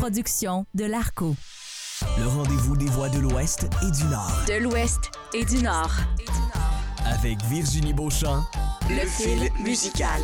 production de l'Arco. Le rendez-vous des voix de l'Ouest et du Nord. De l'Ouest et du Nord. Avec Virginie Beauchamp. Le fil musical.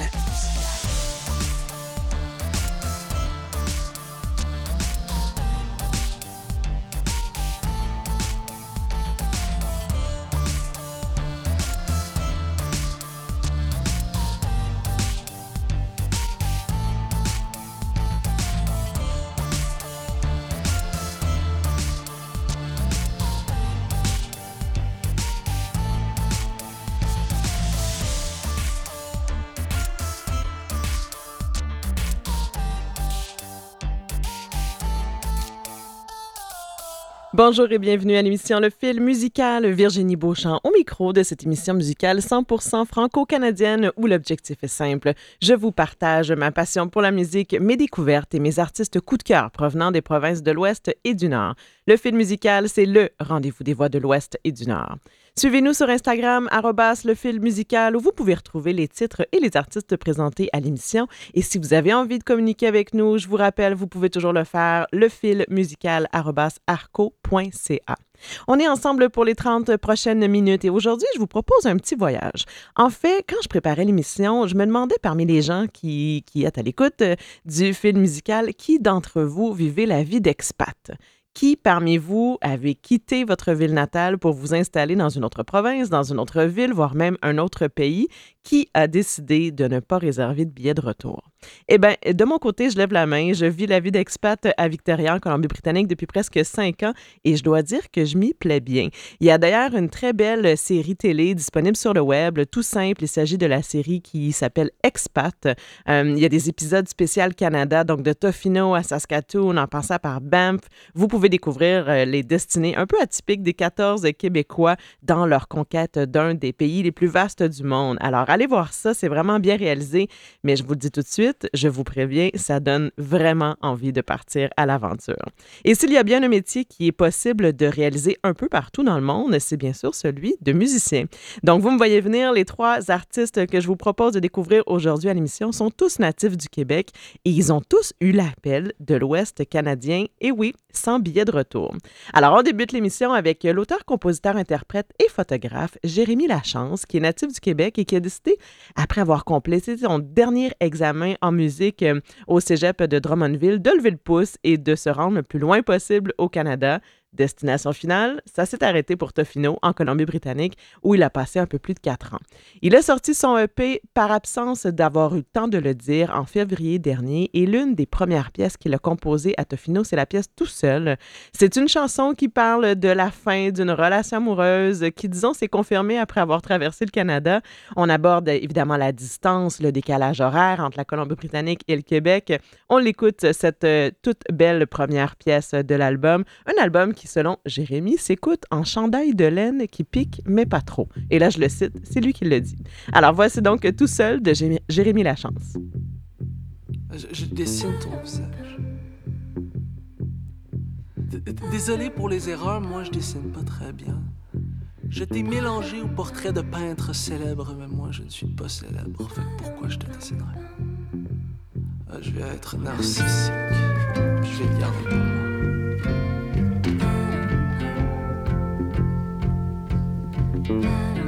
Bonjour et bienvenue à l'émission Le Fil musical. Virginie Beauchamp au micro de cette émission musicale 100% franco-canadienne où l'objectif est simple. Je vous partage ma passion pour la musique, mes découvertes et mes artistes coup de cœur provenant des provinces de l'Ouest et du Nord. Le Fil musical, c'est le rendez-vous des voix de l'Ouest et du Nord. Suivez-nous sur Instagram, le musical, où vous pouvez retrouver les titres et les artistes présentés à l'émission. Et si vous avez envie de communiquer avec nous, je vous rappelle, vous pouvez toujours le faire, le musical. On est ensemble pour les 30 prochaines minutes et aujourd'hui, je vous propose un petit voyage. En fait, quand je préparais l'émission, je me demandais parmi les gens qui, qui à l'écoute du film musical, qui d'entre vous vivait la vie d'expat? Qui parmi vous avez quitté votre ville natale pour vous installer dans une autre province, dans une autre ville, voire même un autre pays? Qui a décidé de ne pas réserver de billets de retour? Eh bien, de mon côté, je lève la main. Je vis la vie d'expat à Victoria, en Colombie-Britannique, depuis presque cinq ans et je dois dire que je m'y plais bien. Il y a d'ailleurs une très belle série télé disponible sur le web, tout simple. Il s'agit de la série qui s'appelle Expat. Euh, il y a des épisodes spéciaux Canada, donc de Tofino à Saskatoon, en passant par Banff. Vous pouvez découvrir euh, les destinées un peu atypiques des 14 Québécois dans leur conquête d'un des pays les plus vastes du monde. Alors, allez voir ça, c'est vraiment bien réalisé, mais je vous le dis tout de suite, je vous préviens, ça donne vraiment envie de partir à l'aventure. Et s'il y a bien un métier qui est possible de réaliser un peu partout dans le monde, c'est bien sûr celui de musicien. Donc, vous me voyez venir, les trois artistes que je vous propose de découvrir aujourd'hui à l'émission sont tous natifs du Québec et ils ont tous eu l'appel de l'Ouest canadien, et oui, sans billet de retour. Alors, on débute l'émission avec l'auteur, compositeur, interprète et photographe Jérémy Lachance, qui est natif du Québec et qui a décidé, après avoir complété son dernier examen en musique euh, au cégep de Drummondville, de lever le pouce et de se rendre le plus loin possible au Canada Destination finale, ça s'est arrêté pour Tofino en Colombie-Britannique où il a passé un peu plus de quatre ans. Il a sorti son EP par absence d'avoir eu le temps de le dire en février dernier et l'une des premières pièces qu'il a composées à Tofino, c'est la pièce Tout seul. C'est une chanson qui parle de la fin d'une relation amoureuse qui, disons, s'est confirmée après avoir traversé le Canada. On aborde évidemment la distance, le décalage horaire entre la Colombie-Britannique et le Québec. On l'écoute, cette euh, toute belle première pièce de l'album. Un album qui selon Jérémy, s'écoute en chandail de laine qui pique, mais pas trop. Et là, je le cite, c'est lui qui le dit. Alors voici donc tout seul de Jérémy Lachance. Je, je dessine ton visage. Désolé pour les erreurs, moi je dessine pas très bien. Je t'ai mélangé au portrait de peintre célèbre, mais moi je ne suis pas célèbre. Fait pourquoi je te dessinerais? Ah, Je vais être narcissique. Je vais garder pour moi. I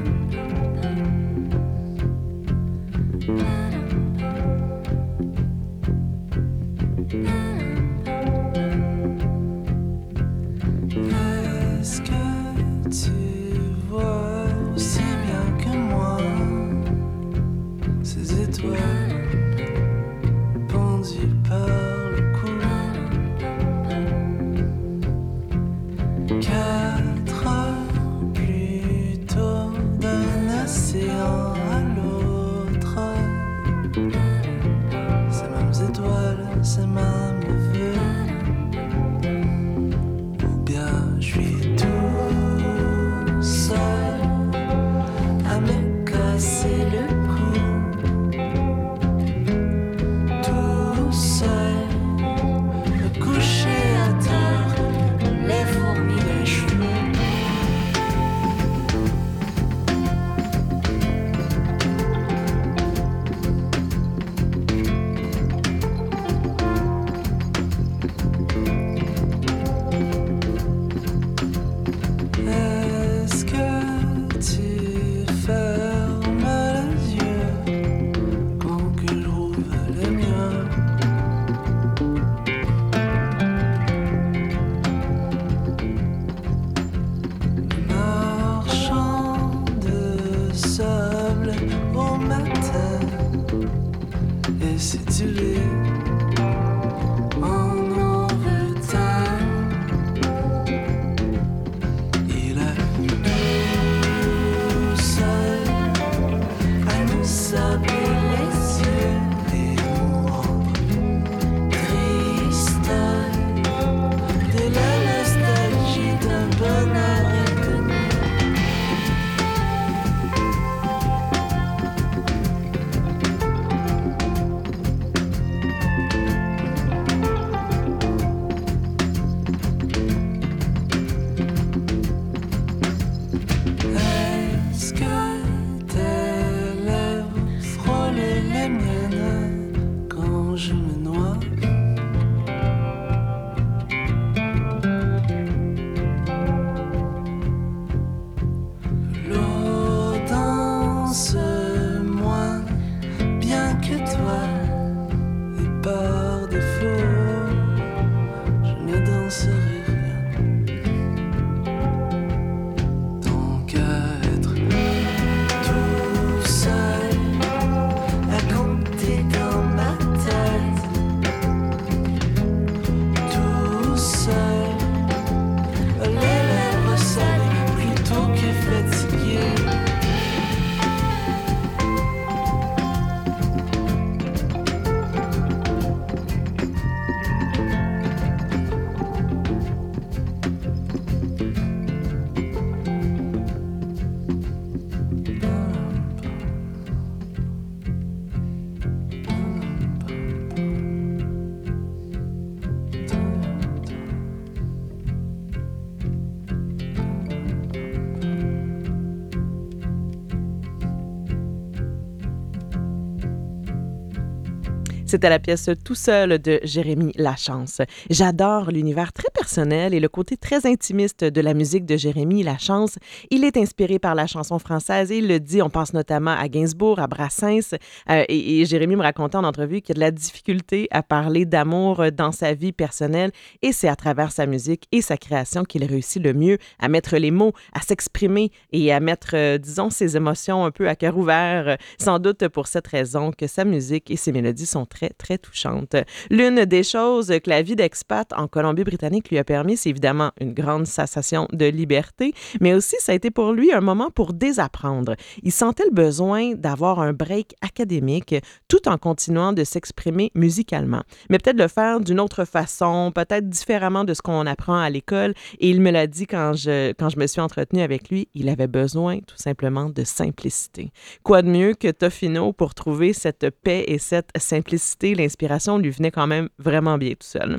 C'était la pièce Tout seul de Jérémy Lachance. J'adore l'univers très personnel et le côté très intimiste de la musique de Jérémy Lachance. Il est inspiré par la chanson française et il le dit, on pense notamment à Gainsbourg, à Brassens. Euh, et, Jérémy me racontait en entrevue qu'il a de la difficulté à parler d'amour dans sa vie personnelle et c'est à travers sa musique et sa création qu'il réussit le mieux à mettre les mots, à s'exprimer et à mettre, euh, disons, ses émotions un peu à cœur ouvert. Sans doute pour cette raison que sa musique et ses mélodies sont très très, touchante. L'une des choses que la vie d'expat en Colombie-Britannique lui a permis, c'est évidemment une grande sensation de liberté, mais aussi ça a été pour lui un moment pour désapprendre. Il sentait le besoin d'avoir un break académique tout en continuant de s'exprimer musicalement, mais peut-être le faire d'une autre façon, peut-être différemment de ce qu'on apprend à l'école. Et il me l'a dit quand je, quand je me suis entretenue avec lui, il avait besoin tout simplement de simplicité. Quoi de mieux que Tofino pour trouver cette paix et cette simplicité l'inspiration lui venait quand même vraiment bien tout seul.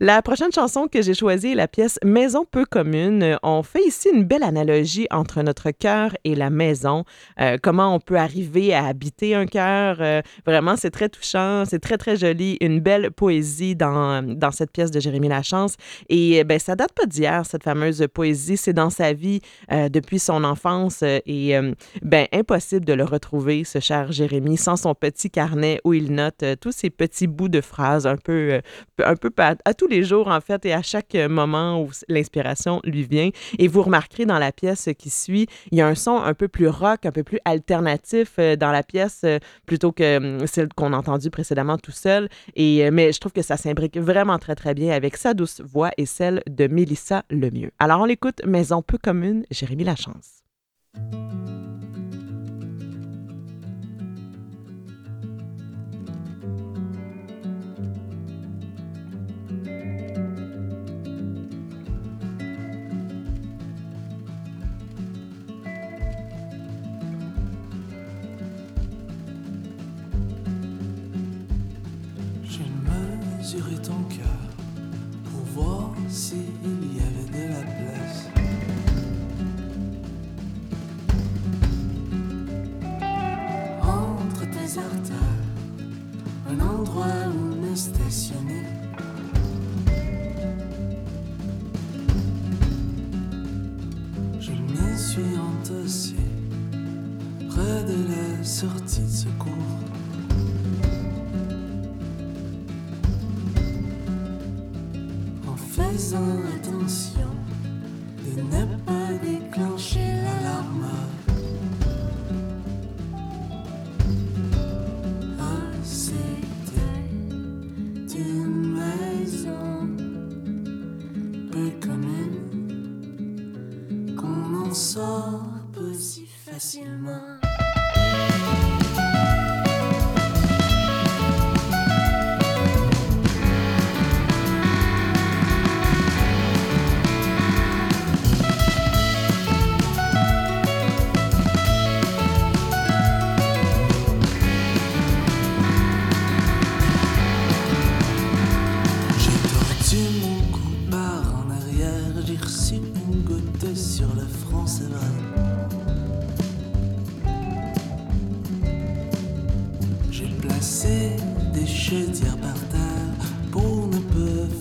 La prochaine chanson que j'ai choisie est la pièce Maison peu commune. On fait ici une belle analogie entre notre cœur et la maison. Euh, comment on peut arriver à habiter un cœur? Euh, vraiment, c'est très touchant, c'est très, très joli. Une belle poésie dans, dans cette pièce de Jérémy Lachance. Et ben, ça date pas d'hier, cette fameuse poésie. C'est dans sa vie euh, depuis son enfance. et ben, impossible de le retrouver, ce cher Jérémy, sans son petit carnet où il note tous ces petits bouts de phrases un peu, un peu à, à, tous les jours, en fait, et à chaque moment où l'inspiration lui vient. Et vous remarquerez dans la pièce qui suit, il y a un son un peu plus rock, un peu plus alternatif dans la pièce, plutôt que celle qu'on a entendue précédemment tout seul. Et, mais je trouve que ça s'imbrique vraiment très, très bien avec sa douce voix et celle de Mélissa Lemieux. Alors, on l'écoute, Maison peu commune, Jérémy Lachance. S'il y avait de la place. Entre tes artères, un endroit où me stationner. Je m'y suis entassé près de la sortie de secours. Faisant attention. De ne pas déclencher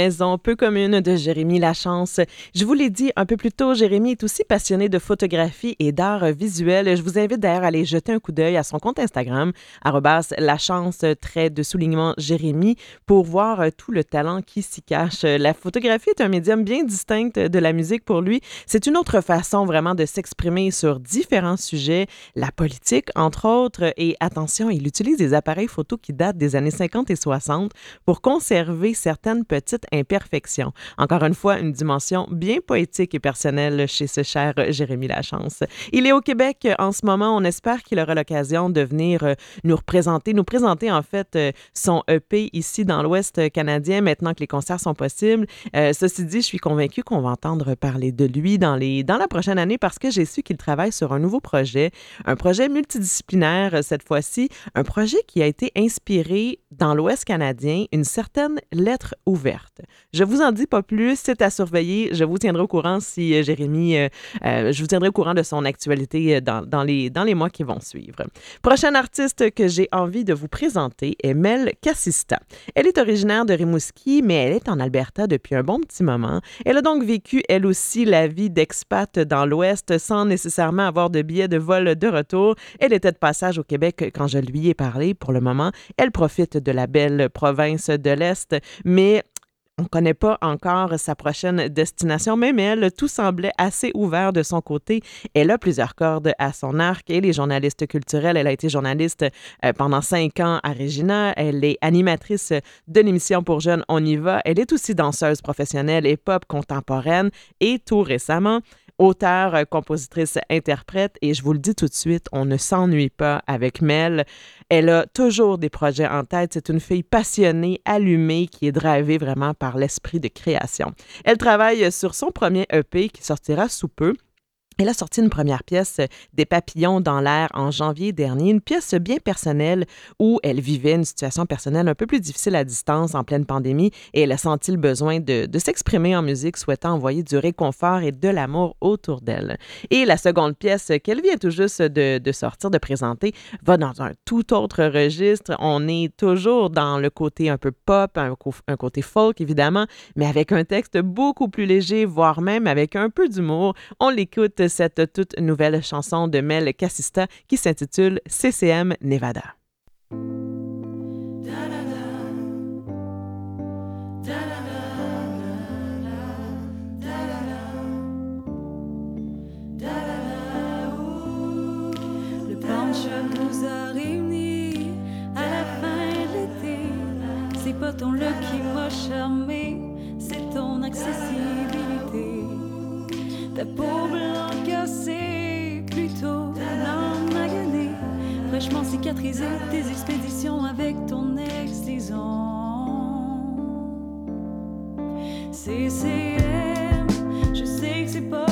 Maison peu commune de Jérémy Lachance. Je vous l'ai dit un peu plus tôt, Jérémy est aussi passionné de photographie et d'art visuel. Je vous invite d'ailleurs à aller jeter un coup d'œil à son compte Instagram, lachance, trait de soulignement Jérémy, pour voir euh, tout le talent qui s'y cache. La photographie est un médium bien distinct de la musique pour lui. C'est une autre façon vraiment de s'exprimer sur différents sujets, la politique entre autres, et attention, il utilise des appareils photo qui datent des années 50 et 60 pour conserver certaines petites imperfections. Encore une fois, une dimension bien poétique et personnelle chez ce cher Jérémy Lachance. Il est au Québec en ce moment. On espère qu'il aura l'occasion de venir euh, nous représenter, nous présenter en fait euh, son EP ici dans l'Ouest canadien maintenant que les concerts sont possibles. Euh, ceci dit, je suis convaincue qu'on va entendre parler de lui dans, les, dans la prochaine année parce que j'ai su qu'il travaille sur un nouveau projet, un projet multidisciplinaire cette fois-ci, un projet qui a été inspiré dans l'Ouest canadien, une certaine lettre ouverte. Je vous en dis pas plus, c'est à surveiller. Je vous tiendrai au courant si euh, Jérémy, euh, euh, je vous tiendrai au courant de son actualité dans, dans, les, dans les mois qui vont suivre. Prochaine artiste que j'ai envie de vous présenter est Mel Cassista. Elle est originaire de Rimouski, mais elle est en Alberta depuis un bon petit moment. Elle a donc vécu, elle aussi, la vie d'expat dans l'Ouest sans nécessairement avoir de billets de vol de retour. Elle était de passage au Québec quand je lui ai parlé. Pour le moment, elle profite de la belle province de l'Est, mais on ne connaît pas encore sa prochaine destination, même elle, tout semblait assez ouvert de son côté. Elle a plusieurs cordes à son arc. Elle est journaliste culturelle. Elle a été journaliste euh, pendant cinq ans à Regina. Elle est animatrice de l'émission pour jeunes On y va. Elle est aussi danseuse professionnelle et pop contemporaine. Et tout récemment, auteure, euh, compositrice, interprète. Et je vous le dis tout de suite, on ne s'ennuie pas avec Mel. Elle a toujours des projets en tête. C'est une fille passionnée, allumée, qui est drivée vraiment par l'esprit de création. Elle travaille sur son premier EP qui sortira sous peu. Elle a sorti une première pièce, Des papillons dans l'air, en janvier dernier, une pièce bien personnelle où elle vivait une situation personnelle un peu plus difficile à distance en pleine pandémie et elle a senti le besoin de, s'exprimer en musique, souhaitant envoyer du réconfort et de l'amour autour d'elle. Et la seconde pièce qu'elle vient tout juste de, de sortir, de présenter, va dans un tout autre registre. On est toujours dans le côté un peu pop, un, un côté folk évidemment, mais avec un texte beaucoup plus léger, voire même avec un peu d'humour. On l'écoute cette toute nouvelle chanson de Mel Cassista qui s'intitule CCM Nevada. Nous a réunis à la fin de l'été. C'est pas ton look qui m'a charmé, c'est ton accessibilité. Ta peau blanc cassée, plutôt blanc magané. fraîchement cicatrisé tes expéditions avec ton ex, disons. CCM, je sais que c'est pas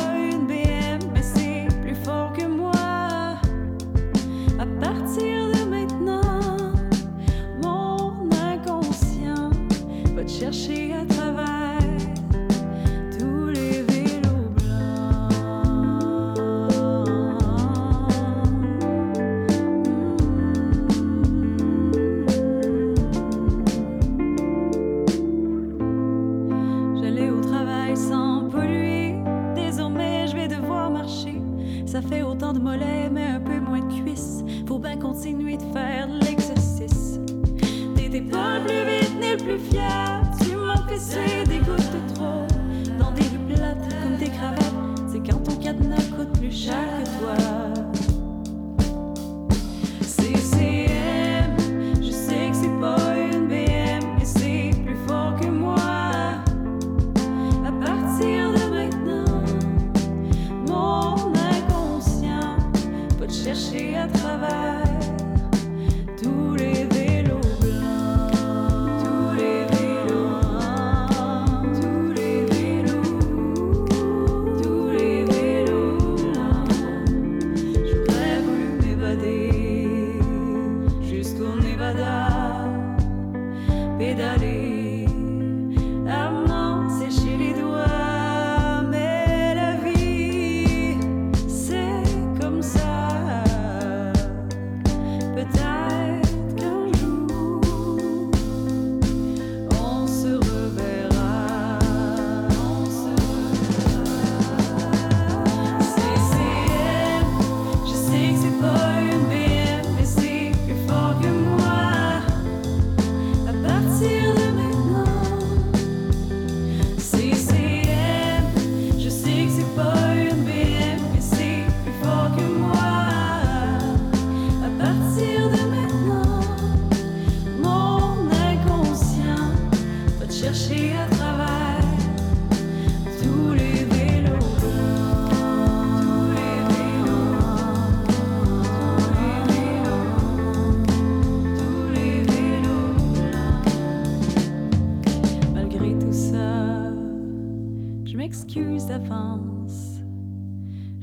Ça fait autant de mollets, mais un peu moins de cuisses. Faut bien continuer de faire l'exercice. T'étais pas le plus vite ni le plus fier. Tu m'as suer des gouttes de trop. Dans des rues plates comme des cravates. C'est quand ton cadenas coûte plus cher que toi. Chercher à travers tous les vélos blancs, tous les vélos tous les vélos, tous les vélos blancs. J'aurais voulu m'évader jusqu'au Nevada, pédaler,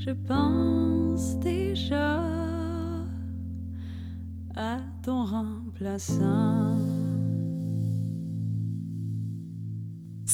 Je pense déjà à ton remplaçant.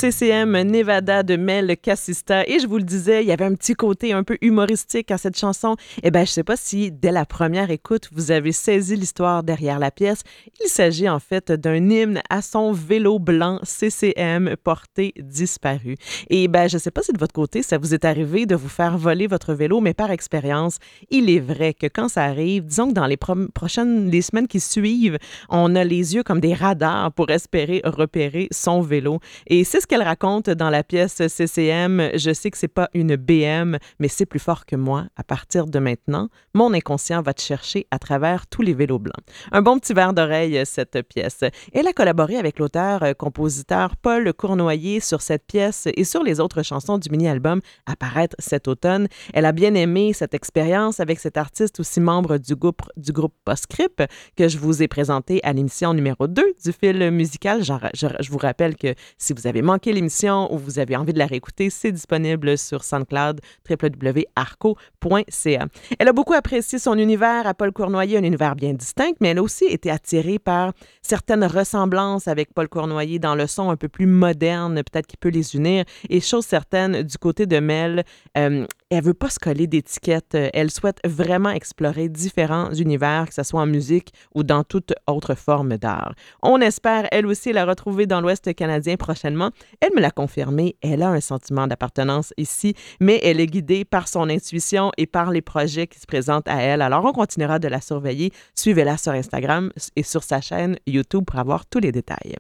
CCM Nevada de Mel Cassista. Et je vous le disais, il y avait un petit côté un peu humoristique à cette chanson. Eh bien, je ne sais pas si dès la première écoute, vous avez saisi l'histoire derrière la pièce. Il s'agit en fait d'un hymne à son vélo blanc CCM porté disparu. Et ben, je ne sais pas si de votre côté, ça vous est arrivé de vous faire voler votre vélo, mais par expérience, il est vrai que quand ça arrive, disons que dans les pro- prochaines les semaines qui suivent, on a les yeux comme des radars pour espérer repérer son vélo. Et c'est ce qu'elle raconte dans la pièce CCM. Je sais que c'est pas une BM, mais c'est plus fort que moi. À partir de maintenant, mon inconscient va te chercher à travers tous les vélos blancs. Un bon petit verre d'oreille, cette pièce. Elle a collaboré avec l'auteur-compositeur Paul Cournoyer sur cette pièce et sur les autres chansons du mini-album à paraître cet automne. Elle a bien aimé cette expérience avec cet artiste aussi membre du groupe, du groupe Postscript que je vous ai présenté à l'émission numéro 2 du fil musical. Je vous rappelle que si vous avez manqué l'émission ou vous avez envie de la réécouter, c'est disponible sur SoundCloud, www.arco.ca. Elle a beaucoup apprécié son univers à Paul Cournoyer, un univers bien distinct, mais elle a aussi été attirée par certaines ressemblances avec Paul Cournoyer dans le son un peu plus moderne, peut-être qui peut les unir. Et chose certaine, du côté de Mel, euh, elle veut pas se coller d'étiquettes. Elle souhaite vraiment explorer différents univers, que ce soit en musique ou dans toute autre forme d'art. On espère, elle aussi, la retrouver dans l'Ouest canadien prochainement. Elle me l'a confirmé, elle a un sentiment d'appartenance ici, mais elle est guidée par son intuition et par les projets qui se présentent à elle. Alors, on continuera de la surveiller. Suivez-la sur Instagram et sur sa chaîne YouTube pour avoir tous les détails.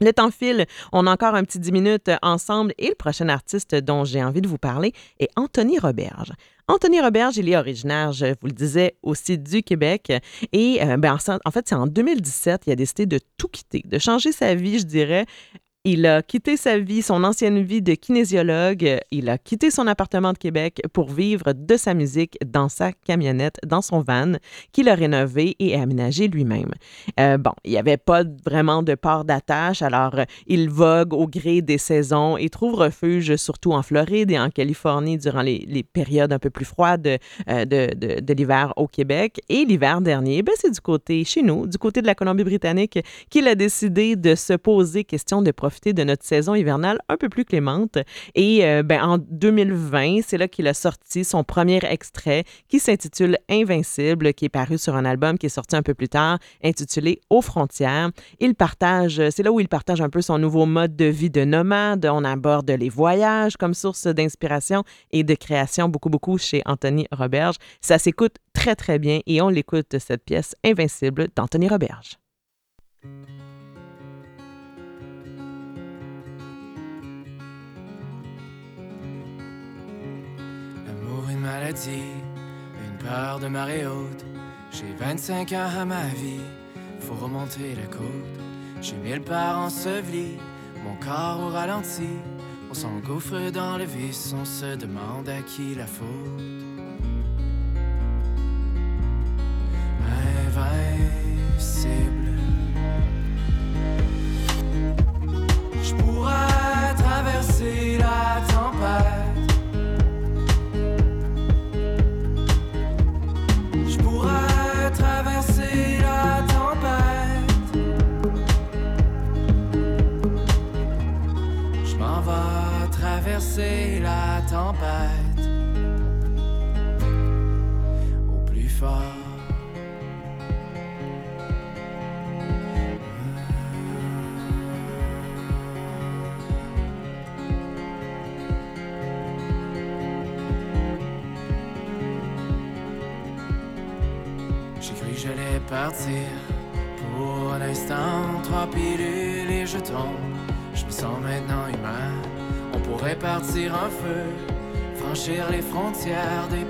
Le temps file, on a encore un petit 10 minutes ensemble et le prochain artiste dont j'ai envie de vous parler est Anthony Roberge. Anthony Roberge, il est originaire, je vous le disais, aussi du Québec. Et euh, ben, en, fait, c'est en 2017, il a décidé de tout quitter, de changer sa vie, je dirais, Il a quitté sa vie, son ancienne vie de kinésiologue. Il a quitté son appartement de Québec pour vivre de sa musique dans sa camionnette, dans son van, qu'il a rénové et aménagé lui-même. Euh, bon, il n'y avait pas vraiment de port d'attache, alors euh, il vogue au gré des saisons et trouve refuge surtout en Floride et en Californie durant les, périodes un peu plus froides euh, de, l'hiver au Québec. Et l'hiver dernier, ben, c'est du côté chez nous, du côté de la Colombie-Britannique, qu'il a décidé de se poser question de profiter de notre saison hivernale un peu plus clémente. Et euh, ben, en 2020, c'est là qu'il a sorti son premier extrait qui s'intitule Invincible, qui est paru sur un album qui est sorti un peu plus tard, intitulé Aux frontières. Il partage, c'est là où il partage un peu son nouveau mode de vie de nomade. On aborde les voyages comme source d'inspiration et de création beaucoup, beaucoup chez Anthony Roberge. Ça s'écoute très, très bien et on l'écoute, cette pièce Invincible d'Anthony Roberge. Maladie, une peur de marée haute. J'ai 25 ans à ma vie, faut remonter la côte. J'ai mille parts ensevelis, mon corps au ralenti. On s'engouffre dans le vice, on se demande à qui la faute.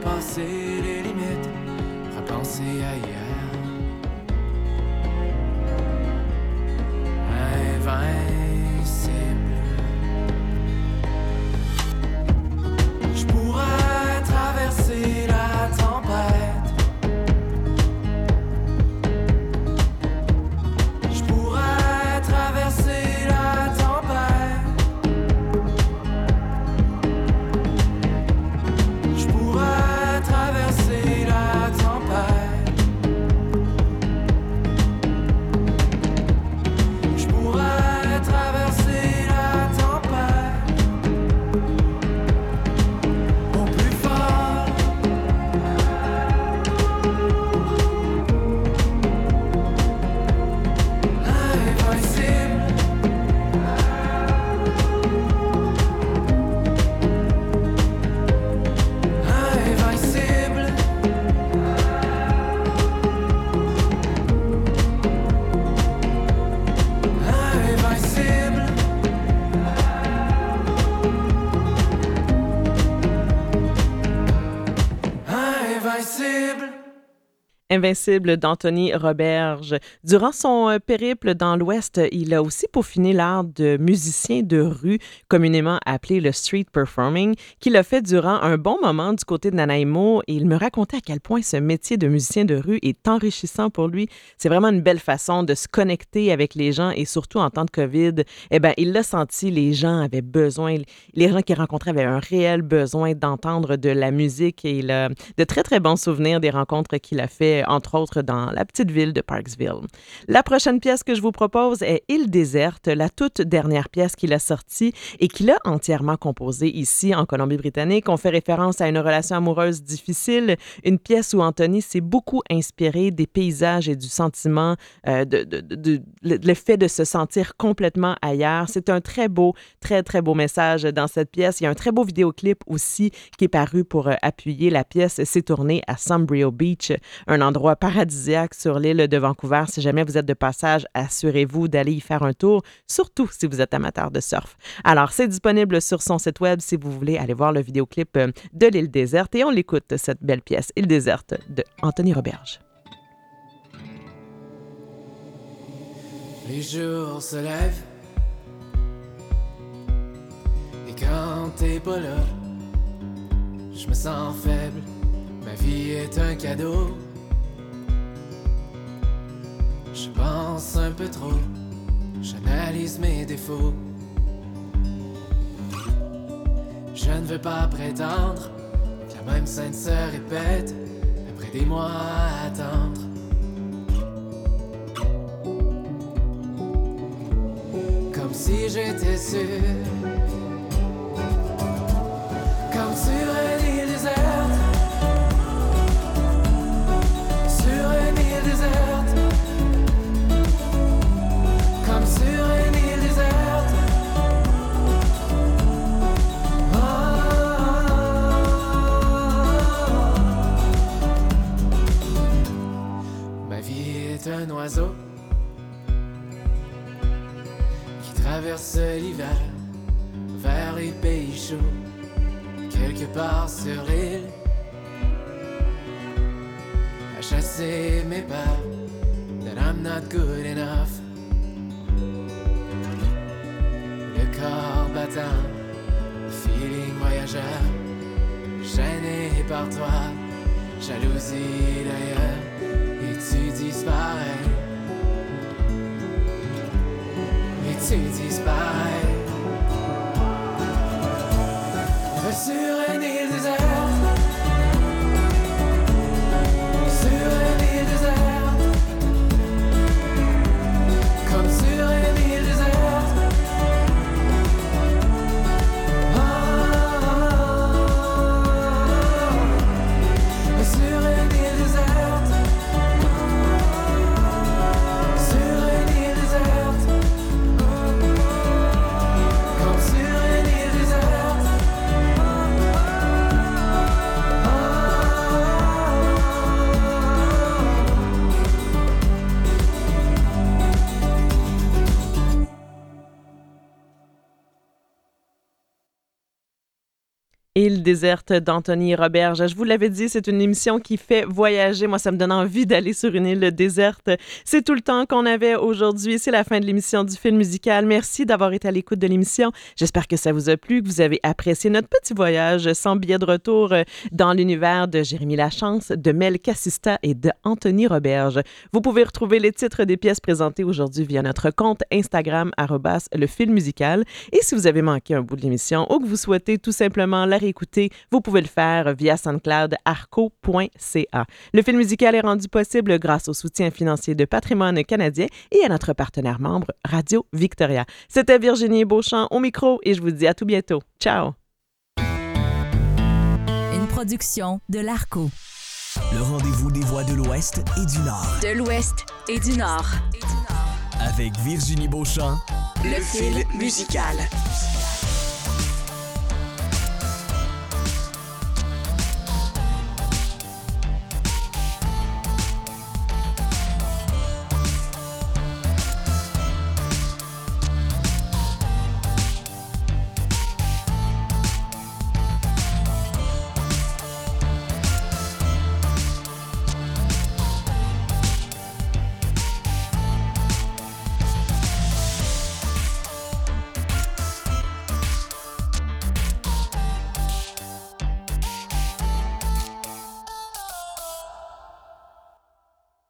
Dépasser les limites, repenser ailleurs. Invincible. Invincible d'Anthony Roberge. Durant son euh, périple dans l'Ouest, il a aussi peaufiné l'art de musicien de rue, communément appelé le street performing, qu'il a fait durant un bon moment du côté de Nanaimo. Il me racontait à quel point ce métier de musicien de rue est enrichissant pour lui. C'est vraiment une belle façon de se connecter avec les gens et surtout en temps de COVID, eh ben, il l'a senti, les gens avaient besoin, les gens qu'il rencontrait avaient un réel besoin d'entendre de la musique et il a de très, très bons souvenirs des rencontres qu'il a fait entre autres dans la petite ville de Parksville. La prochaine pièce que je vous propose est Île déserte, la toute dernière pièce qu'il a sortie et qu'il a entièrement composée ici en Colombie-Britannique. On fait référence à une relation amoureuse difficile, une pièce où Anthony s'est beaucoup inspiré des paysages et du sentiment, euh, de, de, de, de, le fait de se sentir complètement ailleurs. C'est un très beau, très, très beau message dans cette pièce. Il y a un très beau vidéoclip aussi qui est paru pour euh, appuyer la pièce. C'est tourné à Sombrio Beach, un endroit paradisiaque sur l'île de Vancouver. Si jamais vous êtes de passage, assurez-vous d'aller y faire un tour, surtout si vous êtes amateur de surf. Alors, c'est disponible sur son site web si vous voulez aller voir le vidéoclip euh, de l'île déserte et on l'écoute, cette belle pièce, Île déserte de Anthony Roberge. Les jours se lèvent, t'es pas là. Je me sens faible, ma vie est un cadeau. Je pense un peu trop, j'analyse mes défauts. Je ne veux pas prétendre que la même scène se répète après des mois à attendre. Comme si j'étais sûr. Comme sur une île déserte. Qui traverse l'hiver vers les pays chauds, quelque part sur l'île, à chasser mes peurs that I'm not good enough. Le corps battant, feeling voyageur, gêné par toi, jalousie d'ailleurs, et tu disparais. Et tu disparais. Sur une déserte d'Anthony Roberge. Je vous l'avais dit, c'est une émission qui fait voyager. Moi, ça me donne envie d'aller sur une île déserte. C'est tout le temps qu'on avait aujourd'hui. C'est la fin de l'émission du film musical. Merci d'avoir été à l'écoute de l'émission. J'espère que ça vous a plu, que vous avez apprécié notre petit voyage sans billet de retour euh, dans l'univers de Jérémy Lachance, de Mel Cassista et de Anthony Roberge. Vous pouvez retrouver les titres des pièces présentées aujourd'hui via notre compte Instagram, le film musical. Et si vous avez manqué un bout de l'émission ou que vous souhaitez tout simplement la réécouter, vous pouvez le faire via SoundCloud arco.ca. Le film musical est rendu possible grâce au soutien financier de Patrimoine canadien et à notre partenaire membre Radio Victoria. C'était Virginie Beauchamp au micro et je vous dis à tout bientôt. Ciao! Une production de l'Arco. Le rendez-vous des voix de l'Ouest et du Nord. De l'Ouest et du Nord. Avec Virginie Beauchamp Le fil musical.